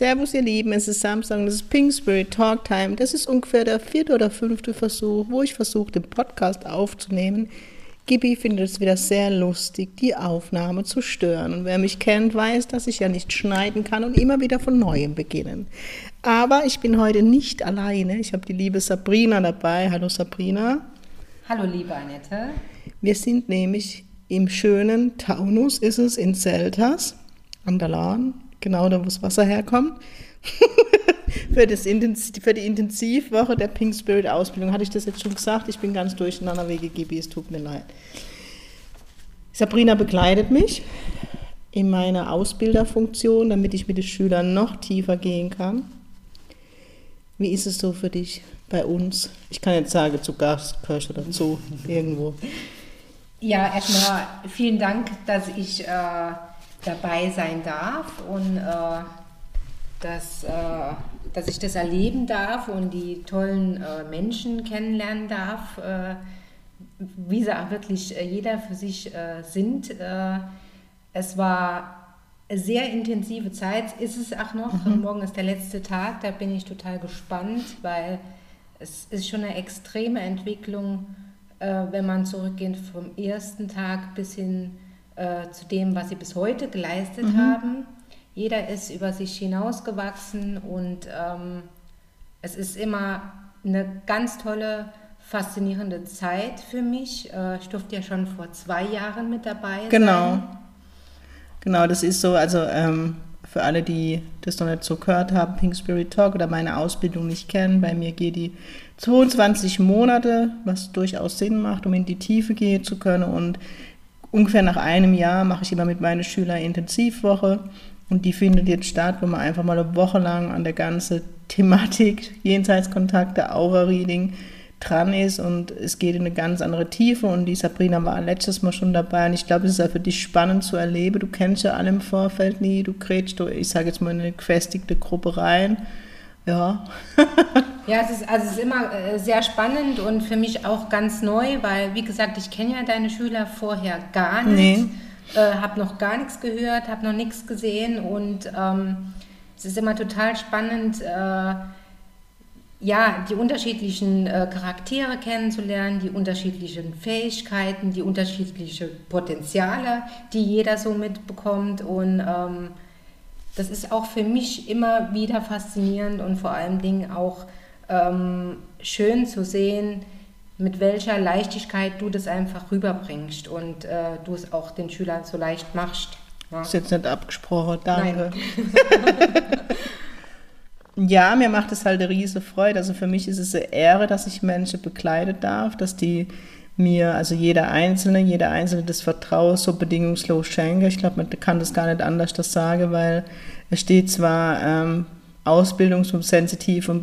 Servus, ihr Lieben, es ist Samstag, das ist Pink Spirit Talk Time. Das ist ungefähr der vierte oder fünfte Versuch, wo ich versuche, den Podcast aufzunehmen. Gibi findet es wieder sehr lustig, die Aufnahme zu stören. Und wer mich kennt, weiß, dass ich ja nicht schneiden kann und immer wieder von neuem beginnen. Aber ich bin heute nicht alleine. Ich habe die liebe Sabrina dabei. Hallo Sabrina. Hallo liebe Annette. Wir sind nämlich im schönen Taunus, ist es in Zeltas, an der Lahn, genau da, wo das Wasser herkommt. für, das für die Intensivwoche der Pink Spirit Ausbildung. Hatte ich das jetzt schon gesagt? Ich bin ganz durcheinander wegen Gibi, es tut mir leid. Sabrina begleitet mich in meiner Ausbilderfunktion, damit ich mit den Schülern noch tiefer gehen kann. Wie ist es so für dich bei uns? Ich kann jetzt sagen, zu Gast gehörst oder zu irgendwo. Ja, erstmal vielen Dank, dass ich äh, dabei sein darf und äh, dass, äh, dass ich das erleben darf und die tollen äh, Menschen kennenlernen darf, äh, wie sie auch wirklich äh, jeder für sich äh, sind. es war eine sehr intensive Zeit, ist es auch noch. Mhm. Morgen ist der letzte Tag, da bin ich total gespannt, weil es ist schon eine extreme Entwicklung, wenn man zurückgeht vom ersten Tag bis hin äh, zu dem, was sie bis heute geleistet mhm. haben. Jeder ist über sich hinausgewachsen und ähm, es ist immer eine ganz tolle, faszinierende Zeit für mich. Äh, ich durfte ja schon vor zwei Jahren mit dabei genau. sein. Genau, das ist so, also ähm, für alle, die das noch nicht so gehört haben, Pink Spirit Talk oder meine Ausbildung nicht kennen, bei mir geht die 22 Monate, was durchaus Sinn macht, um in die Tiefe gehen zu können und ungefähr nach einem Jahr mache ich immer mit meinen Schülern Intensivwoche und die findet jetzt statt, wo man einfach mal eine Woche lang an der ganzen Thematik Jenseitskontakte, Aura-Reading dran ist und es geht in eine ganz andere Tiefe und die Sabrina war letztes Mal schon dabei und ich glaube, es ist auch für dich spannend zu erleben. Du kennst ja alle im Vorfeld nie, du kriegst, ich sage jetzt mal, in eine gefestigte Gruppe rein ja. ja, es ist, also es ist immer äh, sehr spannend und für mich auch ganz neu, weil, wie gesagt, ich kenne ja deine Schüler vorher gar nicht. Nee. Äh, habe noch gar nichts gehört, habe noch nichts gesehen und ähm, es ist immer total spannend, äh, ja, die unterschiedlichen äh, Charaktere kennenzulernen, die unterschiedlichen Fähigkeiten, die unterschiedlichen Potenziale, die jeder so mitbekommt und ähm, das ist auch für mich immer wieder faszinierend und vor allen Dingen auch ähm, schön zu sehen, mit welcher Leichtigkeit du das einfach rüberbringst und äh, du es auch den Schülern so leicht machst. Ja. Ist jetzt nicht abgesprochen, danke. ja, mir macht es halt eine riesige Freude. Also für mich ist es eine Ehre, dass ich Menschen begleiten darf, dass die mir, also jeder Einzelne, jeder Einzelne das Vertrauen so bedingungslos schenke. Ich glaube, man kann das gar nicht anders das sagen, weil es steht zwar ähm, Ausbildung zum sensitiven,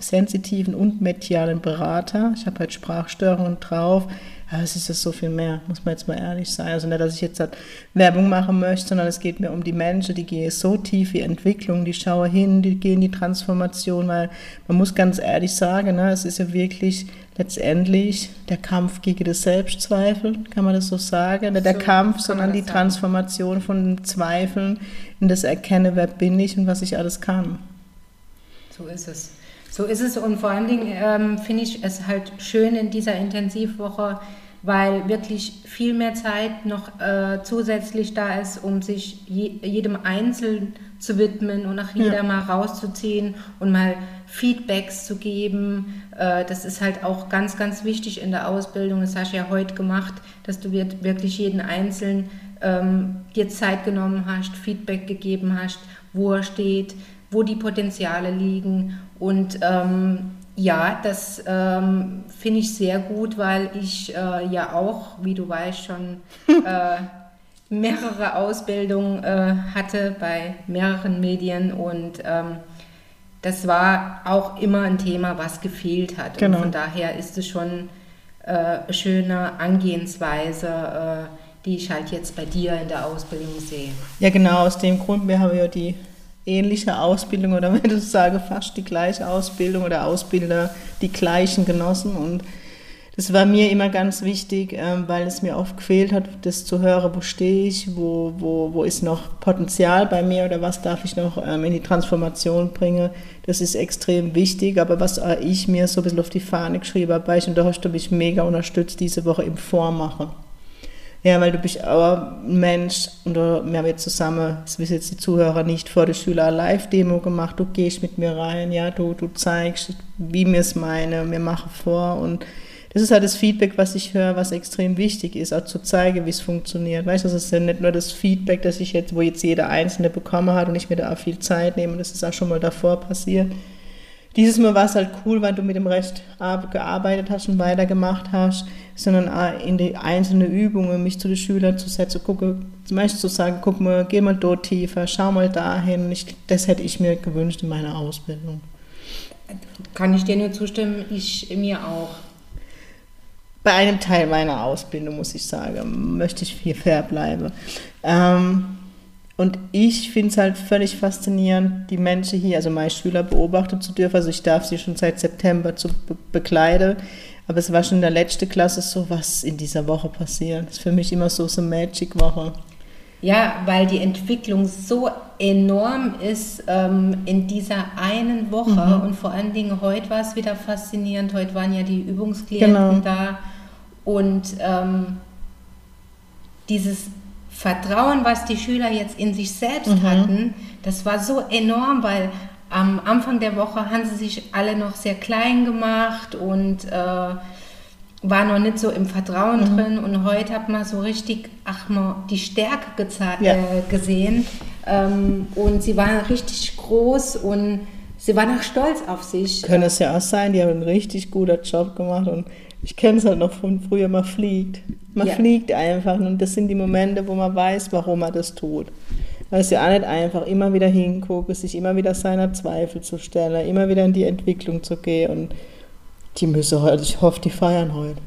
sensitiven und medialen Berater. Ich habe halt Sprachstörungen drauf. Aber es ist ja so viel mehr, muss man jetzt mal ehrlich sein. Also nicht, dass ich jetzt halt Werbung machen möchte, sondern es geht mir um die Menschen, die gehen so tief in Entwicklung, die schauen hin, die gehen die Transformation, weil man muss ganz ehrlich sagen, ne, es ist ja wirklich letztendlich der Kampf gegen das Selbstzweifel, kann man das so sagen? Nicht der so Kampf, sondern die Transformation von Zweifeln in das Erkennen, wer bin ich und was ich alles kann. So ist es. So ist es und vor allen Dingen ähm, finde ich es halt schön in dieser Intensivwoche, weil wirklich viel mehr Zeit noch äh, zusätzlich da ist, um sich je, jedem Einzelnen zu widmen und nach jeder ja. mal rauszuziehen und mal Feedbacks zu geben. Äh, das ist halt auch ganz, ganz wichtig in der Ausbildung. Das hast du ja heute gemacht, dass du wirklich jeden Einzelnen ähm, dir Zeit genommen hast, Feedback gegeben hast, wo er steht, wo die Potenziale liegen. Und ähm, ja, das ähm, finde ich sehr gut, weil ich äh, ja auch, wie du weißt, schon äh, mehrere Ausbildungen äh, hatte bei mehreren Medien und ähm, das war auch immer ein Thema, was gefehlt hat. Genau. Und von daher ist es schon äh, eine schöne Angehensweise, äh, die ich halt jetzt bei dir in der Ausbildung sehe. Ja, genau, aus dem Grund, wir haben ja die ähnliche Ausbildung oder wenn ich sage, fast die gleiche Ausbildung oder Ausbilder die gleichen genossen und das war mir immer ganz wichtig, ähm, weil es mir oft gefehlt hat, das zu hören, wo stehe ich, wo, wo, wo ist noch Potenzial bei mir oder was darf ich noch ähm, in die Transformation bringen. Das ist extrem wichtig, aber was ich mir so ein bisschen auf die Fahne geschrieben habe, ich, und da hast du mich mega unterstützt diese Woche im Vormachen. Ja, weil du bist auch ein Mensch und wir haben jetzt zusammen, das wissen jetzt die Zuhörer nicht, vor der Schüler Live-Demo gemacht, du gehst mit mir rein, ja, du, du zeigst, wie mir es meine, wir machen vor und das ist halt das Feedback, was ich höre, was extrem wichtig ist, auch zu zeigen, wie es funktioniert. Weißt du, das ist ja nicht nur das Feedback, das ich jetzt, wo jetzt jeder Einzelne bekommen hat und ich mir da auch viel Zeit nehme, das ist auch schon mal davor passiert. Dieses Mal war es halt cool, weil du mit dem Rest gearbeitet hast und weitergemacht hast, sondern auch in die einzelnen Übungen mich zu den Schülern zu setzen, gucke, zum Beispiel zu sagen, guck mal, geh mal dort tiefer, schau mal dahin. Ich, das hätte ich mir gewünscht in meiner Ausbildung. Kann ich dir nur zustimmen, ich mir auch bei einem Teil meiner Ausbildung, muss ich sagen, möchte ich viel fair bleiben. Ähm, und ich finde es halt völlig faszinierend, die Menschen hier, also meine Schüler beobachten zu dürfen. Also ich darf sie schon seit September zu be bekleiden. Aber es war schon in der letzten Klasse so, was in dieser Woche passiert. Das ist für mich immer so so eine Magic-Woche. Ja, weil die Entwicklung so enorm ist ähm, in dieser einen Woche. Mhm. Und vor allen Dingen heute war es wieder faszinierend. Heute waren ja die Übungsklienten genau. da und ähm, dieses Vertrauen, was die Schüler jetzt in sich selbst mhm. hatten, das war so enorm, weil am Anfang der Woche haben sie sich alle noch sehr klein gemacht und äh, war noch nicht so im Vertrauen mhm. drin. Und heute hat man so richtig, ach mal, die Stärke ja. äh, gesehen. Ähm, und sie waren richtig groß und sie waren auch stolz auf sich. Könnte es ja auch sein, die haben einen richtig guten Job gemacht und ich kenne es halt noch von früher, man fliegt. Man ja. fliegt einfach und das sind die Momente, wo man weiß, warum man das tut. Weil es ja auch nicht einfach, immer wieder hingucken, sich immer wieder seiner Zweifel zu stellen, immer wieder in die Entwicklung zu gehen und die müssen heute, ich hoffe, die feiern heute.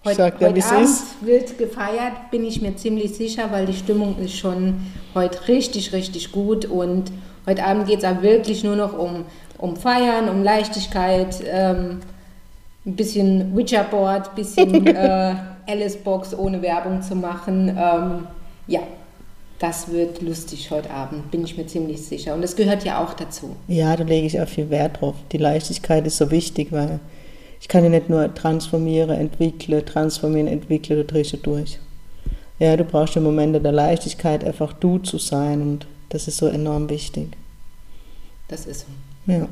Ich heute, sag dir, heute Abend ist. wird gefeiert, bin ich mir ziemlich sicher, weil die Stimmung ist schon heute richtig, richtig gut und heute Abend geht es auch wirklich nur noch um, um Feiern, um Leichtigkeit. Ähm, ein bisschen Witcherboard, ein bisschen äh, Alice-Box ohne Werbung zu machen. Ähm, ja, das wird lustig heute Abend, bin ich mir ziemlich sicher. Und das gehört ja auch dazu. Ja, da lege ich auch viel Wert drauf. Die Leichtigkeit ist so wichtig, weil ich kann ja nicht nur transformieren, entwickle, transformieren, entwickle, du drehst ja durch. Ja, du brauchst im Moment der Leichtigkeit einfach du zu sein und das ist so enorm wichtig. Das ist so. Ja.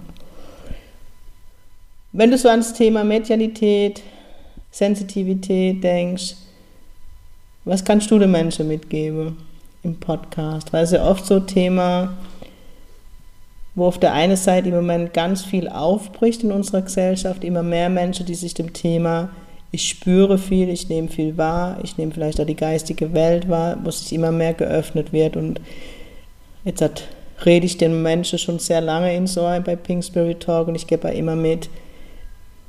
Wenn du so ans Thema Medialität, Sensitivität denkst, was kannst du den Menschen mitgeben im Podcast? Weil es ja oft so ein Thema, wo auf der einen Seite im Moment ganz viel aufbricht in unserer Gesellschaft, immer mehr Menschen, die sich dem Thema, ich spüre viel, ich nehme viel wahr, ich nehme vielleicht auch die geistige Welt wahr, wo sich immer mehr geöffnet wird und jetzt rede ich den Menschen schon sehr lange in so bei Pink Spirit Talk und ich gebe immer mit,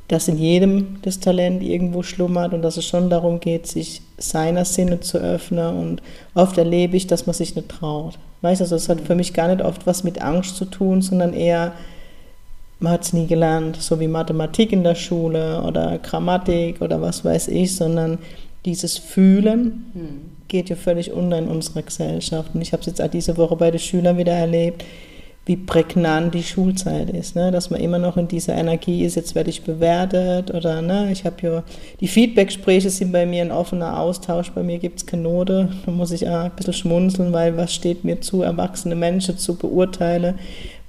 dass in jedem das Talent irgendwo schlummert und dass es schon darum geht, sich seiner Sinne zu öffnen. Und oft erlebe ich, dass man sich nicht traut. Weißt du, also es hat für mich gar nicht oft was mit Angst zu tun, sondern eher, man hat es nie gelernt, so wie Mathematik in der Schule oder Grammatik oder was weiß ich, sondern dieses Fühlen hm. geht ja völlig unter in unserer Gesellschaft. Und ich habe es jetzt auch diese Woche bei den Schülern wieder erlebt wie prägnant die Schulzeit ist, ne? dass man immer noch in dieser Energie ist, jetzt werde ich bewertet oder ne? ich habe ja, die Feedback-Gespräche sind bei mir ein offener Austausch, bei mir gibt es keine Note, da muss ich auch ein bisschen schmunzeln, weil was steht mir zu, erwachsene Menschen zu beurteilen,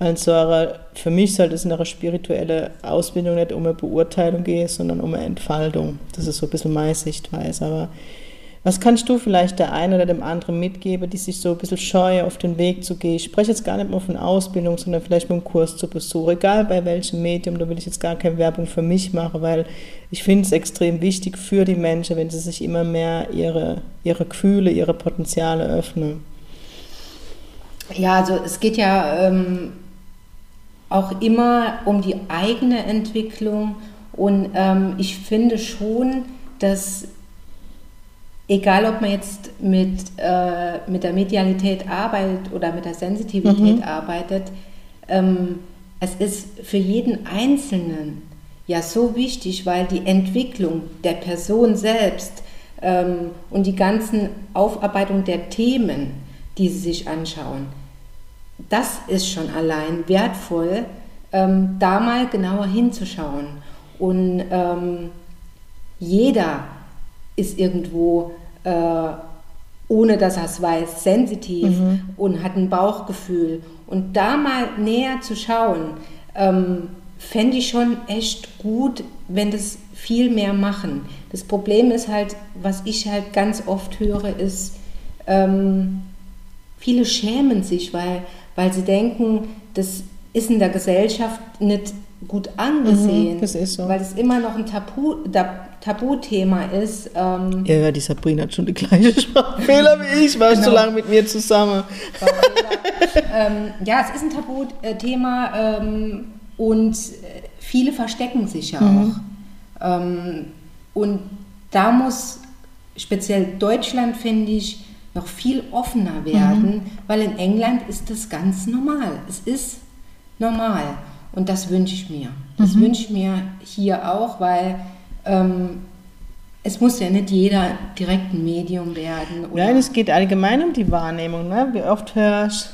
weil so eine, für mich sollte es in einer spirituellen Ausbildung nicht um eine Beurteilung gehen, sondern um eine Entfaltung, das ist so ein bisschen meine Sichtweise, aber was kannst du vielleicht der einen oder dem anderen mitgeben, die sich so ein bisschen scheuen, auf den Weg zu gehen? Ich spreche jetzt gar nicht mehr von Ausbildung, sondern vielleicht mit einem Kurs zu Besuch. Egal bei welchem Medium, da will ich jetzt gar keine Werbung für mich machen, weil ich finde es extrem wichtig für die Menschen, wenn sie sich immer mehr ihre, ihre Gefühle, ihre Potenziale öffnen. Ja, also es geht ja ähm, auch immer um die eigene Entwicklung. Und ähm, ich finde schon, dass egal ob man jetzt mit, äh, mit der Medialität arbeitet oder mit der Sensitivität mhm. arbeitet, ähm, es ist für jeden Einzelnen ja so wichtig, weil die Entwicklung der Person selbst ähm, und die ganzen Aufarbeitung der Themen, die sie sich anschauen, das ist schon allein wertvoll, ähm, da mal genauer hinzuschauen. Und ähm, jeder ist irgendwo, äh, ohne dass er es weiß, sensitiv mhm. und hat ein Bauchgefühl. Und da mal näher zu schauen, ähm, fände ich schon echt gut, wenn das viel mehr machen. Das Problem ist halt, was ich halt ganz oft höre, ist, ähm, viele schämen sich, weil, weil sie denken, das ist in der Gesellschaft nicht gut angesehen, mhm, das ist so. weil es immer noch ein Tabu, Tabuthema ist. Ähm ja, die Sabrina hat schon die gleiche Sprachfehler wie ich, war genau. so lange mit mir zusammen. ähm, ja, es ist ein Tabuthema ähm, und viele verstecken sich ja mhm. auch. Ähm, und da muss speziell Deutschland, finde ich, noch viel offener werden, mhm. weil in England ist das ganz normal. Es ist normal. Und das wünsche ich mir. Das mhm. wünsche ich mir hier auch, weil ähm, es muss ja nicht jeder direkt ein Medium werden. Nein, es geht allgemein um die Wahrnehmung. Ne? Wie oft hörst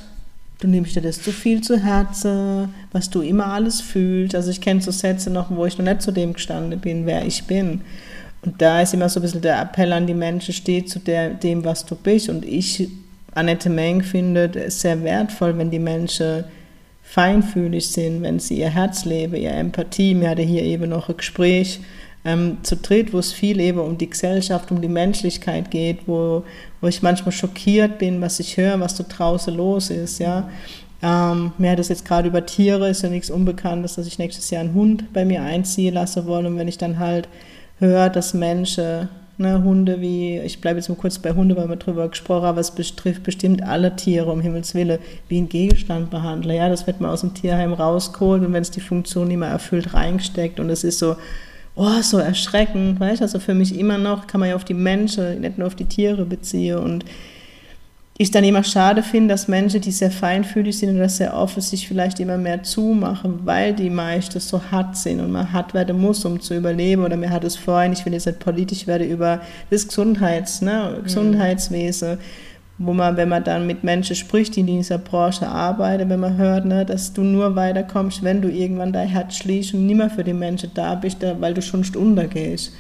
du nimmst dir das zu viel zu Herzen, was du immer alles fühlst. Also ich kenne so Sätze noch, wo ich noch nicht zu dem gestanden bin, wer ich bin. Und da ist immer so ein bisschen der Appell an die Menschen, steh zu der, dem, was du bist. Und ich, Annette Meng, finde es sehr wertvoll, wenn die Menschen feinfühlig sind, wenn sie ihr Herz leben, ihre Empathie. Wir hatten hier eben noch ein Gespräch ähm, zu dritt, wo es viel eben um die Gesellschaft, um die Menschlichkeit geht, wo, wo ich manchmal schockiert bin, was ich höre, was da draußen los ist. Ja. Ähm, mir hat es jetzt gerade über Tiere, ist ja nichts Unbekanntes, dass ich nächstes Jahr einen Hund bei mir einziehen lassen wollen. Und wenn ich dann halt höre, dass Menschen Ne, Hunde wie, ich bleibe jetzt mal kurz bei Hunde, weil wir drüber gesprochen haben, es betrifft bestimmt alle Tiere, um Himmels Willen, wie ein Gegenstand behandeln. Ja, das wird man aus dem Tierheim rausgeholt und wenn es die Funktion nicht mehr erfüllt, reingesteckt und es ist so, oh, so erschreckend, weißt du, also für mich immer noch kann man ja auf die Menschen, nicht nur auf die Tiere beziehen und ich dann immer schade finde, dass Menschen, die sehr feinfühlig sind und das sehr offen sich vielleicht immer mehr zumachen, weil die meisten so hart sind und man hart werden muss, um zu überleben. Oder mir hat es vorhin, ich will jetzt nicht politisch werden, über das Gesundheits, ne, mhm. Gesundheitswesen, wo man, wenn man dann mit Menschen spricht, die in dieser Branche arbeiten, wenn man hört, ne, dass du nur weiterkommst, wenn du irgendwann dein Herz schließt und nicht mehr für die Menschen da bist, weil du schon untergehst.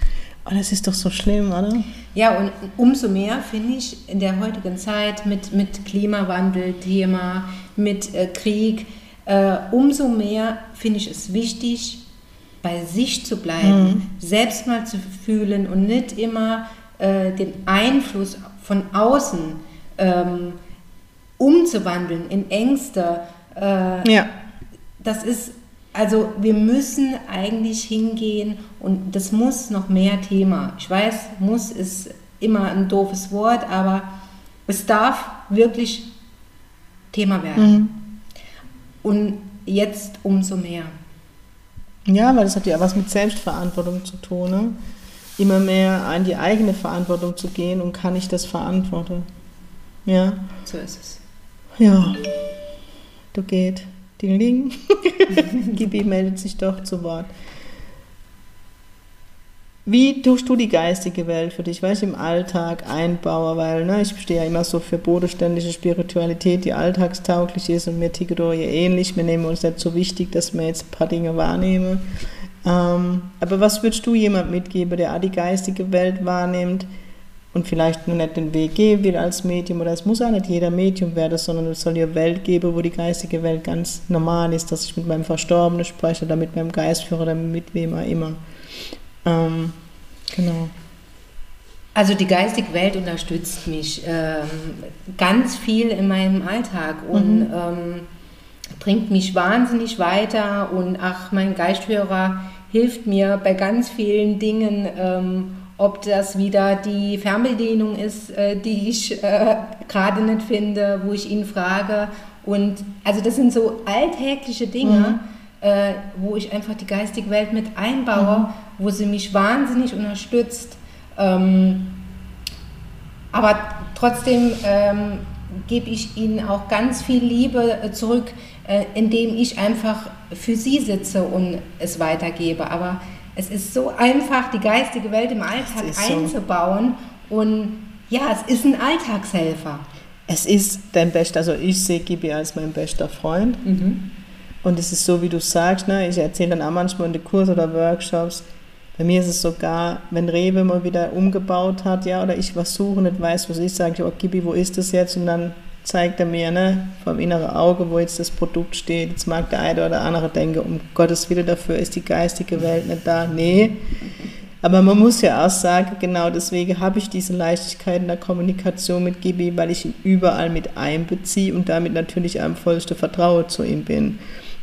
Oh, das ist doch so schlimm, oder? Ja, und umso mehr finde ich in der heutigen Zeit mit, mit Klimawandel-Thema, mit äh, Krieg, äh, umso mehr finde ich es wichtig, bei sich zu bleiben, mhm. selbst mal zu fühlen und nicht immer äh, den Einfluss von außen ähm, umzuwandeln in Ängste. Äh, ja. Das ist also wir müssen eigentlich hingehen und das muss noch mehr Thema. Ich weiß, muss ist immer ein doofes Wort, aber es darf wirklich Thema werden. Mhm. Und jetzt umso mehr. Ja, weil das hat ja was mit Selbstverantwortung zu tun. Ne? Immer mehr an die eigene Verantwortung zu gehen und kann ich das verantworten. Ja. So ist es. Ja, du geht. Ding, ding. Gibi meldet sich doch zu Wort. Wie tust du die geistige Welt für dich, weil ich im Alltag einbaue, weil ne, ich stehe ja immer so für bodenständige Spiritualität, die alltagstauglich ist und mir ja ähnlich. Wir nehmen uns nicht so wichtig, dass wir jetzt ein paar Dinge wahrnehmen. Ähm, aber was würdest du jemand mitgeben, der auch die geistige Welt wahrnimmt, und vielleicht nur nicht den Weg gehen will als Medium oder es muss auch nicht jeder Medium werden, sondern es soll ja Welt geben, wo die geistige Welt ganz normal ist, dass ich mit meinem Verstorbenen spreche oder mit meinem Geistführer oder mit wem auch immer. Ähm, genau. Also die geistige Welt unterstützt mich ähm, ganz viel in meinem Alltag und mhm. ähm, bringt mich wahnsinnig weiter und ach, mein Geistführer hilft mir bei ganz vielen Dingen ähm, ob das wieder die Fernbedienung ist, äh, die ich äh, gerade nicht finde, wo ich ihn frage, Und also das sind so alltägliche Dinge, mhm. äh, wo ich einfach die geistige Welt mit einbaue, mhm. wo sie mich wahnsinnig unterstützt. Ähm, aber trotzdem ähm, gebe ich ihnen auch ganz viel Liebe äh, zurück, äh, indem ich einfach für sie sitze und es weitergebe. Aber es ist so einfach, die geistige Welt im Alltag einzubauen. So. Und ja, es ist ein Alltagshelfer. Es ist dein bester, also ich sehe Gibi als mein bester Freund. Mhm. Und es ist so, wie du sagst, ne? ich erzähle dann auch manchmal in den Kursen oder Workshops, bei mir ist es sogar, wenn Rewe mal wieder umgebaut hat, ja, oder ich was suche, nicht weiß, was ich sage, oh Gibi, wo ist das jetzt? Und dann zeigt er mir ne, vom inneren Auge, wo jetzt das Produkt steht. Jetzt mag der eine oder andere denken, um Gottes Willen, dafür ist die geistige Welt nicht da. Nee. Aber man muss ja auch sagen, genau deswegen habe ich diese Leichtigkeit in der Kommunikation mit Gibi, weil ich ihn überall mit einbeziehe und damit natürlich am vollsten Vertrauen zu ihm bin.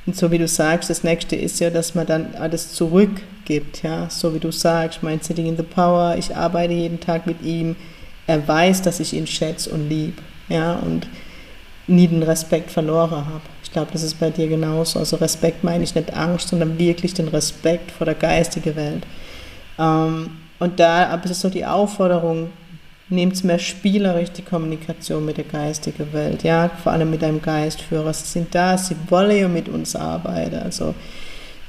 Und so wie du sagst, das nächste ist ja, dass man dann alles zurückgibt, ja, so wie du sagst, mein Sitting in the Power, ich arbeite jeden Tag mit ihm, er weiß, dass ich ihn schätze und liebe ja, und nie den Respekt verloren habe. Ich glaube, das ist bei dir genauso. Also Respekt meine ich nicht Angst, sondern wirklich den Respekt vor der geistigen Welt. Ähm, und da ist so die Aufforderung, nehmt mehr spielerisch die Kommunikation mit der geistigen Welt, ja, vor allem mit deinem Geistführer. Sie sind da, sie wollen ja mit uns arbeiten. Also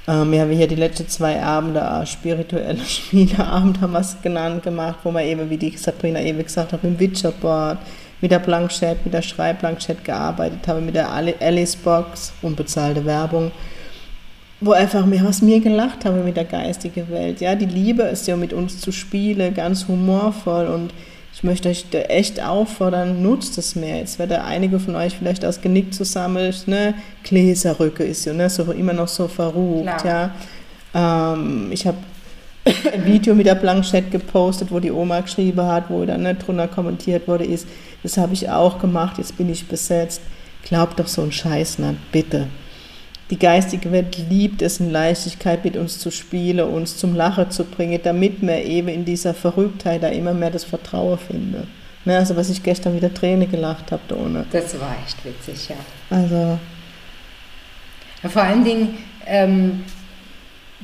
ähm, wir haben hier die letzten zwei Abende, spirituelle Spieleabend haben wir es genannt, gemacht, wo wir eben, wie die Sabrina eben gesagt hat, dem Witcherboard, mit der Blanchette, mit der Schreibblanchette gearbeitet habe, mit der Alice Box, unbezahlte Werbung, wo einfach mehr aus mir gelacht habe mit der geistigen Welt. Ja, die Liebe ist ja mit uns zu spielen, ganz humorvoll und ich möchte euch echt auffordern, nutzt es mehr. Jetzt wird einige von euch vielleicht aus Genick zusammen, ne? Gläserrücke ist ja ne? so, immer noch so verrucht, ja. Ähm, ich habe ein Video mit der Blanchette gepostet, wo die Oma geschrieben hat, wo dann nicht drunter kommentiert wurde, ist, das habe ich auch gemacht, jetzt bin ich besetzt. Glaubt doch so ein Scheiß nicht, bitte. Die geistige Welt liebt es in Leichtigkeit mit uns zu spielen, uns zum Lachen zu bringen, damit wir eben in dieser Verrücktheit da immer mehr das Vertrauen finden. Ne, also was ich gestern wieder Träne gelacht habe ohne. Das war echt witzig, ja. Also. Ja, vor allen Dingen, ähm,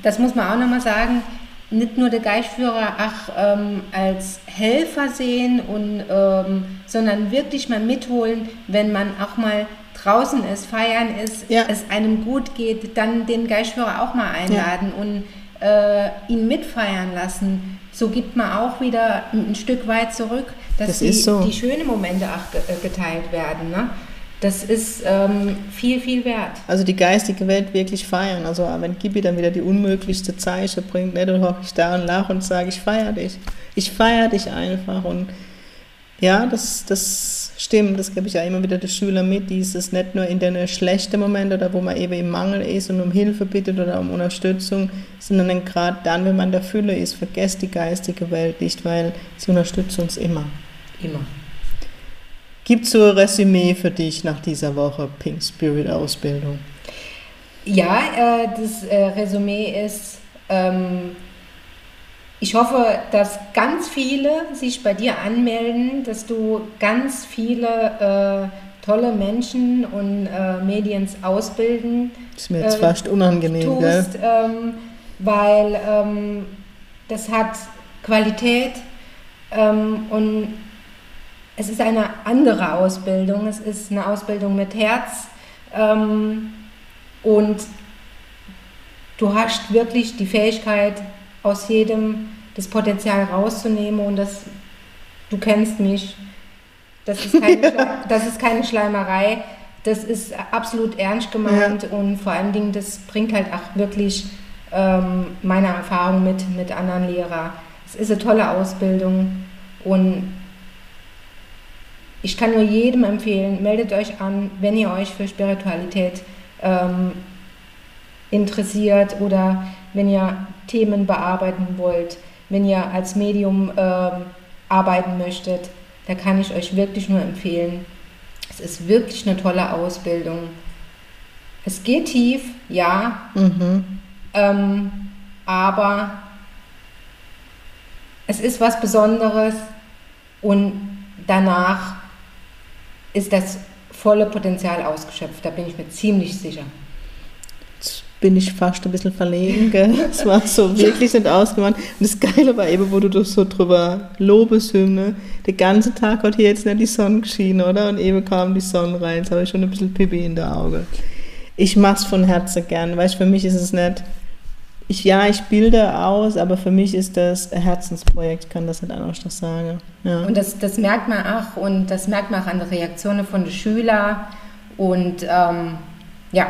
das muss man auch nochmal sagen, nicht nur der Geistführer ach, ähm, als Helfer sehen, und, ähm, sondern wirklich mal mitholen, wenn man auch mal draußen ist, feiern ist, ja. es einem gut geht, dann den Geistführer auch mal einladen ja. und äh, ihn mitfeiern lassen. So gibt man auch wieder ein, ein Stück weit zurück, dass das die, so. die schönen Momente auch äh, geteilt werden. Ne? Das ist ähm, viel, viel wert. Also die geistige Welt wirklich feiern. Also wenn Gibi dann wieder die unmöglichste Zeichen bringt, ne, dann hocke ich da und lache und sage, ich feiere dich. Ich feiere dich einfach. Und ja, das, das stimmt. Das gebe ich ja immer wieder den Schülern mit. Dieses nicht nur in den schlechten Momenten oder wo man eben im Mangel ist und um Hilfe bittet oder um Unterstützung, sondern gerade dann, wenn man in der Fülle ist, vergesst die geistige Welt nicht, weil sie unterstützt uns immer. Immer. Gibt es so ein Resümee für dich nach dieser Woche Pink Spirit Ausbildung? Ja, äh, das äh, Resümee ist, ähm, ich hoffe, dass ganz viele sich bei dir anmelden, dass du ganz viele äh, tolle Menschen und äh, Mediens ausbilden. Das ist mir jetzt äh, fast unangenehm, tust, gell? Ähm, weil ähm, das hat Qualität ähm, und es ist eine andere Ausbildung. Es ist eine Ausbildung mit Herz. Ähm, und du hast wirklich die Fähigkeit, aus jedem das Potenzial rauszunehmen. Und das, du kennst mich. Das ist keine, das ist keine Schleimerei. Das ist absolut ernst gemeint. Ja. Und vor allen Dingen, das bringt halt auch wirklich ähm, meine Erfahrung mit, mit anderen Lehrern. Es ist eine tolle Ausbildung. Und ich kann nur jedem empfehlen, meldet euch an, wenn ihr euch für Spiritualität ähm, interessiert oder wenn ihr Themen bearbeiten wollt, wenn ihr als Medium ähm, arbeiten möchtet. Da kann ich euch wirklich nur empfehlen. Es ist wirklich eine tolle Ausbildung. Es geht tief, ja, mhm. ähm, aber es ist was Besonderes und danach ist das volle Potenzial ausgeschöpft. Da bin ich mir ziemlich sicher. Jetzt bin ich fast ein bisschen verlegen, gell? Es war so wirklich nicht ausgemacht. Und das Geile war eben, wo du so drüber Lobeshymne, den ganzen Tag hat hier jetzt nicht die Sonne geschienen, oder? Und eben kam die Sonne rein, jetzt habe ich schon ein bisschen Pipi in der Auge. Ich mach's von Herzen gern, weil für mich ist es nicht, ich, ja, ich bilde aus, aber für mich ist das ein Herzensprojekt, ich kann das nicht anders noch sagen. Ja. Und das, das merkt man auch und das merkt man auch an den Reaktionen von den Schülern und ähm, ja,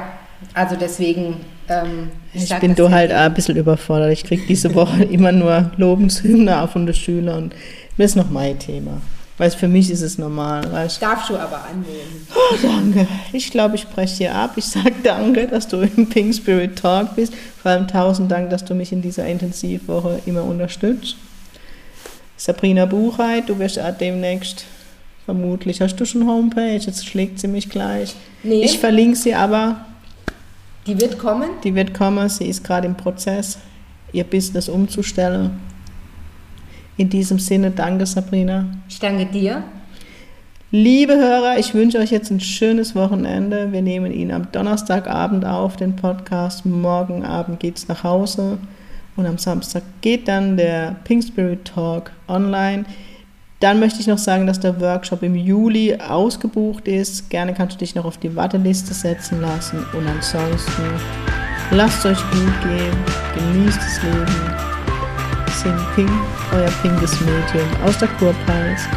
also deswegen ähm, ich, ich bin du halt auch ein bisschen überfordert. Ich kriege diese Woche immer nur Lobeshymne auch von den Schülern und das ist noch mein Thema. Weil für mich ist es normal. Weißt? Darfst du aber annehmen. Oh, danke. Ich glaube, ich breche hier ab. Ich sage danke, dass du im Pink Spirit Talk bist. Vor allem tausend Dank, dass du mich in dieser Intensivwoche immer unterstützt. Sabrina Buchheit, du wirst demnächst vermutlich. Hast du schon Homepage? Jetzt schlägt sie mich gleich. Nee. Ich verlinke sie aber die wird kommen? Die wird kommen. Sie ist gerade im Prozess, ihr Business umzustellen. In diesem Sinne, danke Sabrina. Ich danke dir. Liebe Hörer, ich wünsche euch jetzt ein schönes Wochenende. Wir nehmen ihn am Donnerstagabend auf, den Podcast. Morgen Abend geht es nach Hause. Und am Samstag geht dann der Pink Spirit Talk online. Dann möchte ich noch sagen, dass der Workshop im Juli ausgebucht ist. Gerne kannst du dich noch auf die Warteliste setzen lassen. Und ansonsten lasst es euch gut gehen, genießt das Leben. Sing Pink, euer pinkes Mädchen aus der Kurpreis.